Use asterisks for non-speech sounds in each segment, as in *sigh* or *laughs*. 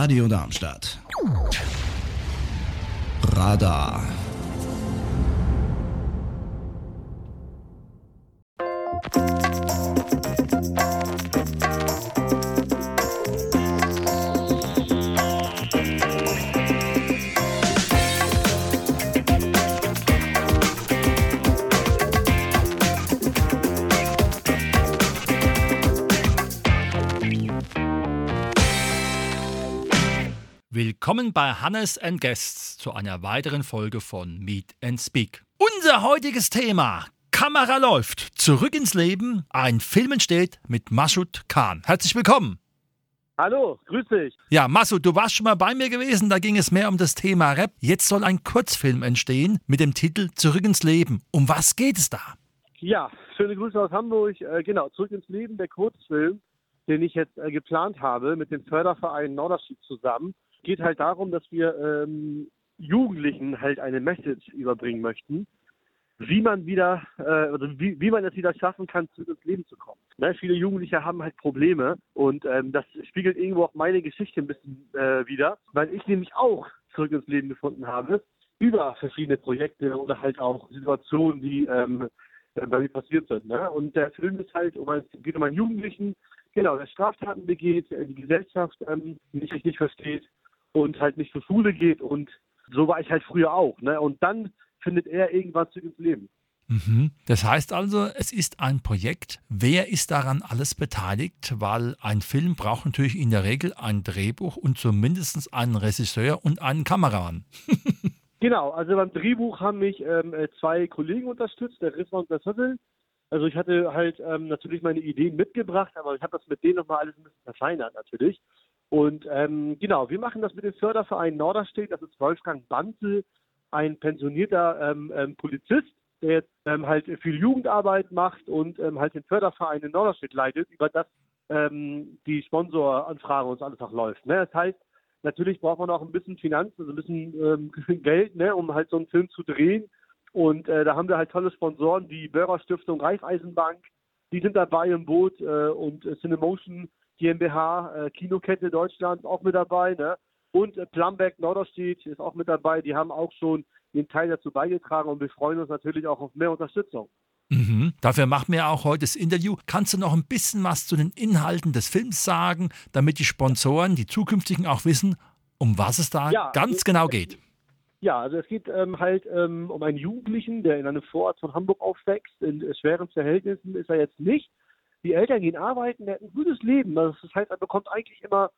Radio Darmstadt. Radar. Willkommen bei Hannes and Guests zu einer weiteren Folge von Meet and Speak. Unser heutiges Thema: Kamera läuft, zurück ins Leben, ein Film entsteht mit Masud Khan. Herzlich willkommen. Hallo, grüß dich. Ja, Masud, du warst schon mal bei mir gewesen, da ging es mehr um das Thema Rap. Jetzt soll ein Kurzfilm entstehen mit dem Titel Zurück ins Leben. Um was geht es da? Ja, schöne Grüße aus Hamburg. Äh, genau, Zurück ins Leben, der Kurzfilm, den ich jetzt äh, geplant habe mit dem Förderverein Norderschied zusammen geht halt darum, dass wir ähm, Jugendlichen halt eine Message überbringen möchten, wie man wieder, äh, also wie, wie man es wieder schaffen kann, zurück ins Leben zu kommen. Ne, viele Jugendliche haben halt Probleme und ähm, das spiegelt irgendwo auch meine Geschichte ein bisschen äh, wieder, weil ich nämlich auch zurück ins Leben gefunden habe über verschiedene Projekte oder halt auch Situationen, die ähm, äh, bei mir passiert sind. Ne? Und der Film ist halt um ein, geht um einen Jugendlichen, genau, der Straftaten begeht, äh, die Gesellschaft ähm, nicht richtig versteht und halt nicht zur Schule geht und so war ich halt früher auch. Ne? Und dann findet er irgendwas zu ins Leben. Mhm. Das heißt also, es ist ein Projekt. Wer ist daran alles beteiligt? Weil ein Film braucht natürlich in der Regel ein Drehbuch und zumindest einen Regisseur und einen Kameramann. *laughs* genau, also beim Drehbuch haben mich ähm, äh, zwei Kollegen unterstützt, der Rissmann und der Söttel. Also ich hatte halt ähm, natürlich meine Ideen mitgebracht, aber ich habe das mit denen nochmal alles ein bisschen verfeinert natürlich. Und ähm, genau, wir machen das mit dem Förderverein Norderstedt. Das ist Wolfgang Banzel, ein pensionierter ähm, ähm, Polizist, der jetzt ähm, halt viel Jugendarbeit macht und ähm, halt den Förderverein in Norderstedt leitet, über das die Sponsoranfrage uns auch läuft. Ne? Das heißt, natürlich braucht man auch ein bisschen Finanzen, also ein bisschen *laughs* Geld, ne, um halt so einen Film zu drehen. Und äh, da haben wir halt tolle Sponsoren, die Börrer Stiftung Raiffeisenbank, die sind dabei im Boot äh, und äh, Cinemotion GmbH, äh, Kinokette Deutschland auch mit dabei, ne? Und äh, Plumberg Norderstedt ist auch mit dabei. Die haben auch schon den Teil dazu beigetragen und wir freuen uns natürlich auch auf mehr Unterstützung. Mhm. Dafür machen wir auch heute das Interview. Kannst du noch ein bisschen was zu den Inhalten des Films sagen, damit die Sponsoren, die zukünftigen auch wissen, um was es da ja, ganz genau geht? Ja, also es geht ähm, halt ähm, um einen Jugendlichen, der in einem Vorort von Hamburg aufwächst. In äh, schweren Verhältnissen ist er jetzt nicht die Eltern gehen arbeiten, er hat ein gutes Leben. Das heißt, er bekommt eigentlich immer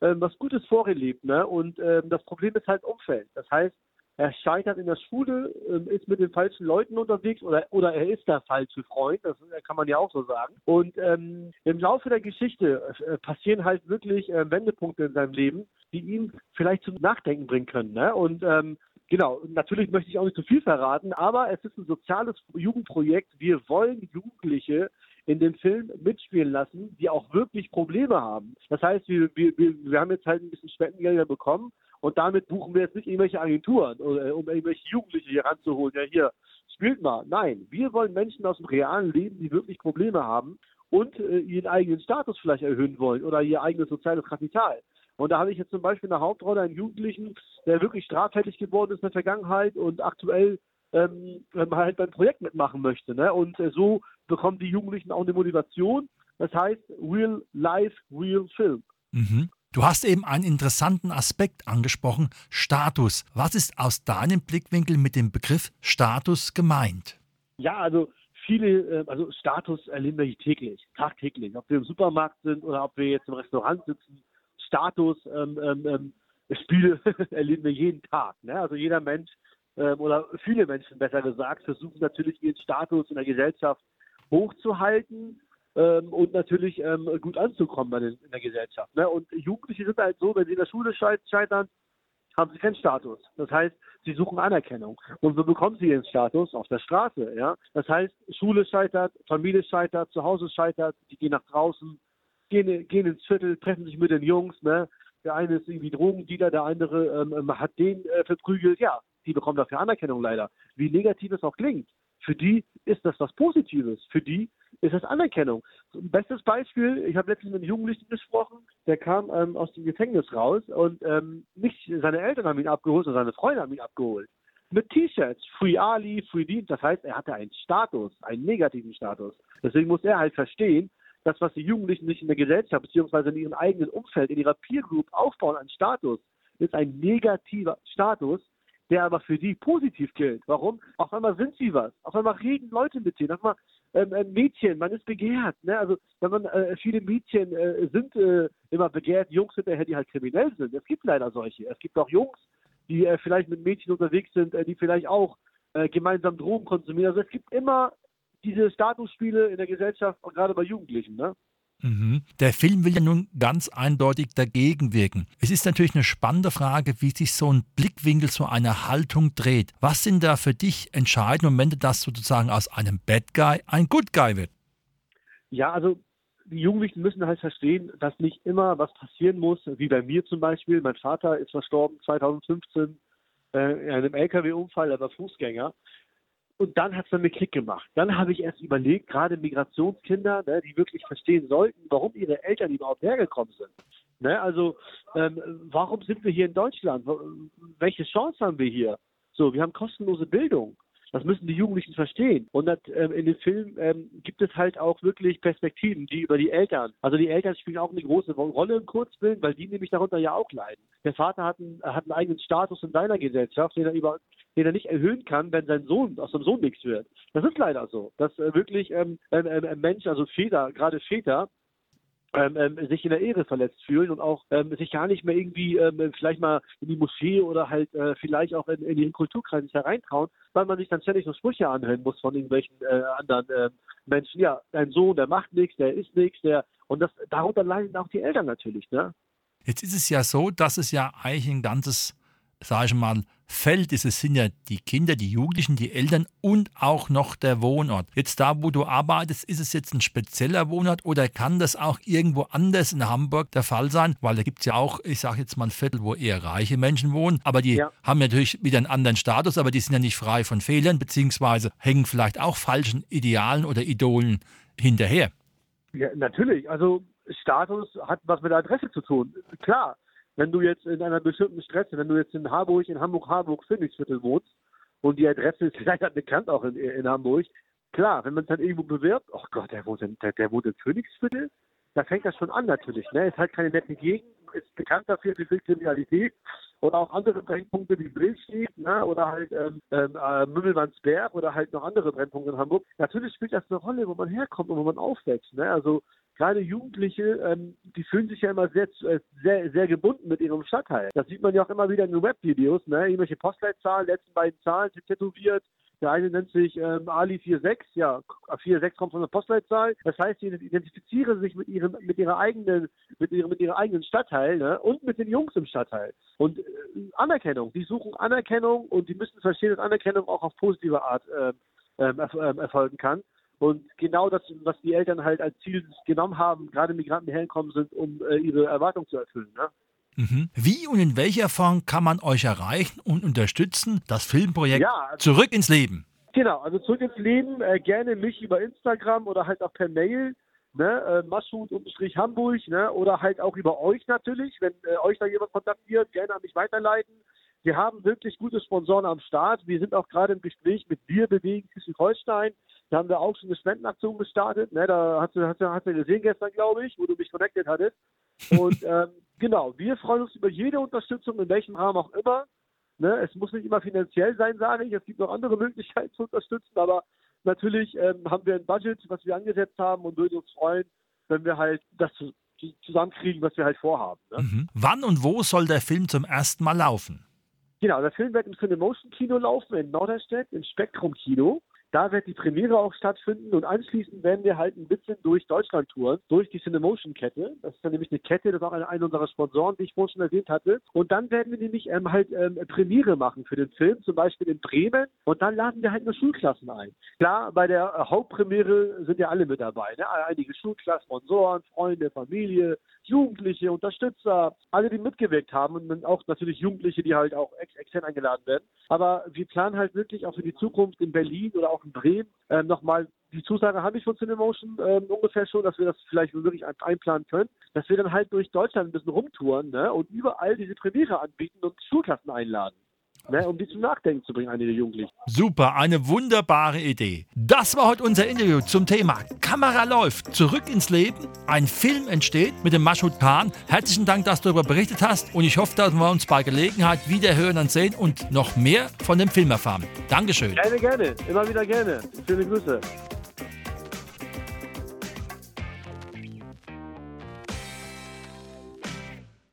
ähm, was Gutes vorgelebt. Ne? Und ähm, das Problem ist halt Umfeld. Das heißt, er scheitert in der Schule, ähm, ist mit den falschen Leuten unterwegs oder, oder er ist der falsche Freund, das kann man ja auch so sagen. Und ähm, im Laufe der Geschichte äh, passieren halt wirklich äh, Wendepunkte in seinem Leben, die ihn vielleicht zum Nachdenken bringen können. Ne? Und ähm, Genau, natürlich möchte ich auch nicht zu viel verraten, aber es ist ein soziales Jugendprojekt. Wir wollen Jugendliche in dem Film mitspielen lassen, die auch wirklich Probleme haben. Das heißt, wir, wir, wir haben jetzt halt ein bisschen Spendengelder bekommen und damit buchen wir jetzt nicht irgendwelche Agenturen, oder, um irgendwelche Jugendliche hier ranzuholen. Ja, hier, spielt mal. Nein, wir wollen Menschen aus dem realen Leben, die wirklich Probleme haben und äh, ihren eigenen Status vielleicht erhöhen wollen oder ihr eigenes soziales Kapital. Und da habe ich jetzt zum Beispiel eine Hauptrolle, einen Jugendlichen, der wirklich straffällig geworden ist in der Vergangenheit und aktuell ähm, halt beim Projekt mitmachen möchte. Ne? Und äh, so bekommen die Jugendlichen auch eine Motivation. Das heißt, Real Life, Real Film. Mhm. Du hast eben einen interessanten Aspekt angesprochen, Status. Was ist aus deinem Blickwinkel mit dem Begriff Status gemeint? Ja, also viele, äh, also Status erleben wir täglich, tagtäglich. Ob wir im Supermarkt sind oder ob wir jetzt im Restaurant sitzen, Status, ähm, ähm, ähm Spiele *laughs* erleben wir jeden Tag. Ne? Also jeder Mensch ähm, oder viele Menschen besser gesagt, versuchen natürlich ihren Status in der Gesellschaft hochzuhalten ähm, und natürlich ähm, gut anzukommen in, in der Gesellschaft. Ne? Und Jugendliche sind halt so, wenn sie in der Schule scheitern, haben sie keinen Status. Das heißt, sie suchen Anerkennung. Und so bekommen sie ihren Status auf der Straße. Ja? Das heißt, Schule scheitert, Familie scheitert, zu Hause scheitert, die gehen nach draußen, gehen, gehen ins Viertel, treffen sich mit den Jungs. Ne? Der eine ist irgendwie Drogendealer, der andere ähm hat den äh, verprügelt. Ja, die bekommen dafür Anerkennung leider. Wie negativ es auch klingt. Für die ist das was Positives. Für die ist das Anerkennung. Bestes Beispiel, ich habe letztens mit einem Jugendlichen gesprochen, der kam ähm, aus dem Gefängnis raus und ähm, nicht seine Eltern haben ihn abgeholt, sondern seine Freunde haben ihn abgeholt. Mit T-Shirts, Free Ali, Free Dean, das heißt, er hatte einen Status, einen negativen Status. Deswegen muss er halt verstehen, das, was die Jugendlichen sich in der Gesellschaft beziehungsweise in ihrem eigenen Umfeld, in ihrer Peer Group aufbauen an Status, ist ein negativer Status, der aber für die positiv gilt. Warum? Auf einmal sind sie was. Auf einmal reden Leute mit denen. Auf einmal ähm, äh, Mädchen, man ist begehrt. Ne? Also wenn man äh, viele Mädchen äh, sind äh, immer begehrt, Jungs hinterher, die halt kriminell sind. Es gibt leider solche. Es gibt auch Jungs, die äh, vielleicht mit Mädchen unterwegs sind, äh, die vielleicht auch gemeinsam Drogen konsumieren. Also es gibt immer diese Statusspiele in der Gesellschaft, gerade bei Jugendlichen. Ne? Mhm. Der Film will ja nun ganz eindeutig dagegen wirken. Es ist natürlich eine spannende Frage, wie sich so ein Blickwinkel zu einer Haltung dreht. Was sind da für dich entscheidende Momente, dass sozusagen aus einem Bad Guy ein Good Guy wird? Ja, also die Jugendlichen müssen halt verstehen, dass nicht immer was passieren muss, wie bei mir zum Beispiel. Mein Vater ist verstorben 2015 äh, in einem LKW-Unfall, er war Fußgänger. Und dann hat es mir Klick gemacht. Dann habe ich erst überlegt, gerade Migrationskinder, ne, die wirklich verstehen sollten, warum ihre Eltern überhaupt hergekommen sind. Ne, also ähm, warum sind wir hier in Deutschland? Welche Chance haben wir hier? So, wir haben kostenlose Bildung. Das müssen die Jugendlichen verstehen. Und das, ähm, in dem Film ähm, gibt es halt auch wirklich Perspektiven, die über die Eltern. Also die Eltern spielen auch eine große Rolle im Kurzfilm, weil die nämlich darunter ja auch leiden. Der Vater hat einen, hat einen eigenen Status in seiner Gesellschaft, den er über den er nicht erhöhen kann, wenn sein Sohn aus dem Sohn nichts wird. Das ist leider so, dass äh, wirklich ähm, ein, ein Mensch, also Väter, gerade Väter, ähm, ähm, sich in der Ehre verletzt fühlen und auch ähm, sich gar nicht mehr irgendwie ähm, vielleicht mal in die Moschee oder halt äh, vielleicht auch in, in ihren Kulturkreis hereintrauen, weil man sich dann ständig so Sprüche anhören muss von irgendwelchen äh, anderen äh, Menschen. Ja, dein Sohn, der macht nichts, der ist nichts, der und das darunter leiden auch die Eltern natürlich, ne? Jetzt ist es ja so, dass es ja eigentlich ein ganzes sage ich mal, Feld ist, es sind ja die Kinder, die Jugendlichen, die Eltern und auch noch der Wohnort. Jetzt da, wo du arbeitest, ist es jetzt ein spezieller Wohnort oder kann das auch irgendwo anders in Hamburg der Fall sein? Weil da gibt es ja auch, ich sage jetzt mal ein Viertel, wo eher reiche Menschen wohnen, aber die ja. haben natürlich wieder einen anderen Status, aber die sind ja nicht frei von Fehlern, beziehungsweise hängen vielleicht auch falschen Idealen oder Idolen hinterher. Ja, natürlich. Also Status hat was mit der Adresse zu tun. Klar, wenn du jetzt in einer bestimmten Straße, wenn du jetzt in Harburg, in Hamburg, Harburg, Phoenixviertel wohnst und die Adresse ist *laughs* vielleicht bekannt auch in, in Hamburg, klar, wenn man es dann irgendwo bewirbt, oh Gott, der wohnt in, der, der wohnt in Phoenixviertel, da fängt das schon an natürlich. Ne? Ist halt keine nette Gegend, ist bekannt dafür für viel Kriminalität oder auch andere Brennpunkte wie Brillstedt ne? oder halt ähm, ähm, äh, Mümmelmannsberg oder halt noch andere Brennpunkte in Hamburg. Natürlich spielt das eine Rolle, wo man herkommt und wo man aufwächst. Ne? Also gerade Jugendliche, ähm, die fühlen sich ja immer sehr, äh, sehr, sehr gebunden mit ihrem Stadtteil. Das sieht man ja auch immer wieder in den Webvideos, ne? Irgendwelche Postleitzahlen, letzten beiden Zahlen sind tätowiert. Der eine nennt sich ähm, Ali 46, ja, 46 kommt von der Postleitzahl. Das heißt, sie identifizieren sich mit ihrem, mit ihrer eigenen, mit ihrem, mit ihrer eigenen Stadtteil, ne? Und mit den Jungs im Stadtteil. Und äh, Anerkennung. Die suchen Anerkennung und die müssen verstehen, dass Anerkennung auch auf positive Art äh, ähm, erfolgen kann. Und genau das, was die Eltern halt als Ziel genommen haben, gerade Migranten, die hergekommen sind, um äh, ihre Erwartungen zu erfüllen. Ne? Mhm. Wie und in welcher Form kann man euch erreichen und unterstützen, das Filmprojekt ja, also, Zurück ins Leben? Genau, also Zurück ins Leben, äh, gerne mich über Instagram oder halt auch per Mail, ne, äh, Maschut-Hamburg, ne, oder halt auch über euch natürlich, wenn äh, euch da jemand kontaktiert, gerne an mich weiterleiten. Wir haben wirklich gute Sponsoren am Start. Wir sind auch gerade im Gespräch mit Wir bewegen Schleswig-Holstein. Da haben wir auch schon eine Spendenaktion gestartet. Ne, da hast du, hast, du, hast du gesehen gestern, glaube ich, wo du mich connected hattest. Und *laughs* ähm, genau, wir freuen uns über jede Unterstützung, in welchem Rahmen auch immer. Ne, es muss nicht immer finanziell sein, sage ich. Es gibt noch andere Möglichkeiten zu unterstützen, aber natürlich ähm, haben wir ein Budget, was wir angesetzt haben und würden uns freuen, wenn wir halt das zusammenkriegen, was wir halt vorhaben. Ne? Mhm. Wann und wo soll der Film zum ersten Mal laufen? Genau, der Film wird im Cinemotion Kino laufen in Norderstedt, im Spektrum Kino. Da wird die Premiere auch stattfinden und anschließend werden wir halt ein bisschen durch Deutschland touren, durch die Cinemotion-Kette. Das ist dann nämlich eine Kette, das ist auch eine, eine unserer Sponsoren, die ich vorhin schon erwähnt hatte. Und dann werden wir nämlich ähm, halt ähm, Premiere machen für den Film, zum Beispiel in Bremen. Und dann laden wir halt nur Schulklassen ein. Klar, bei der äh, Hauptpremiere sind ja alle mit dabei. Ne? Einige Schulklassen, Sponsoren, Freunde, Familie, Jugendliche, Unterstützer, alle, die mitgewirkt haben und auch natürlich Jugendliche, die halt auch ex extern eingeladen werden. Aber wir planen halt wirklich auch für die Zukunft in Berlin oder auch in Bremen äh, nochmal die Zusage habe ich von Cinemotion ähm, ungefähr schon, dass wir das vielleicht wirklich einplanen können, dass wir dann halt durch Deutschland ein bisschen rumtouren ne, und überall diese Premiere anbieten und Schulklassen einladen ne, um die zum Nachdenken zu bringen, einige Jugendliche. Super, eine wunderbare Idee. Das war heute unser Interview zum Thema Kamera läuft, zurück ins Leben, ein Film entsteht mit dem Maschud Khan. Herzlichen Dank, dass du darüber berichtet hast und ich hoffe, dass wir uns bei Gelegenheit wieder hören und sehen und noch mehr von dem Film erfahren. Dankeschön. Gerne, gerne, immer wieder gerne. Schöne Grüße.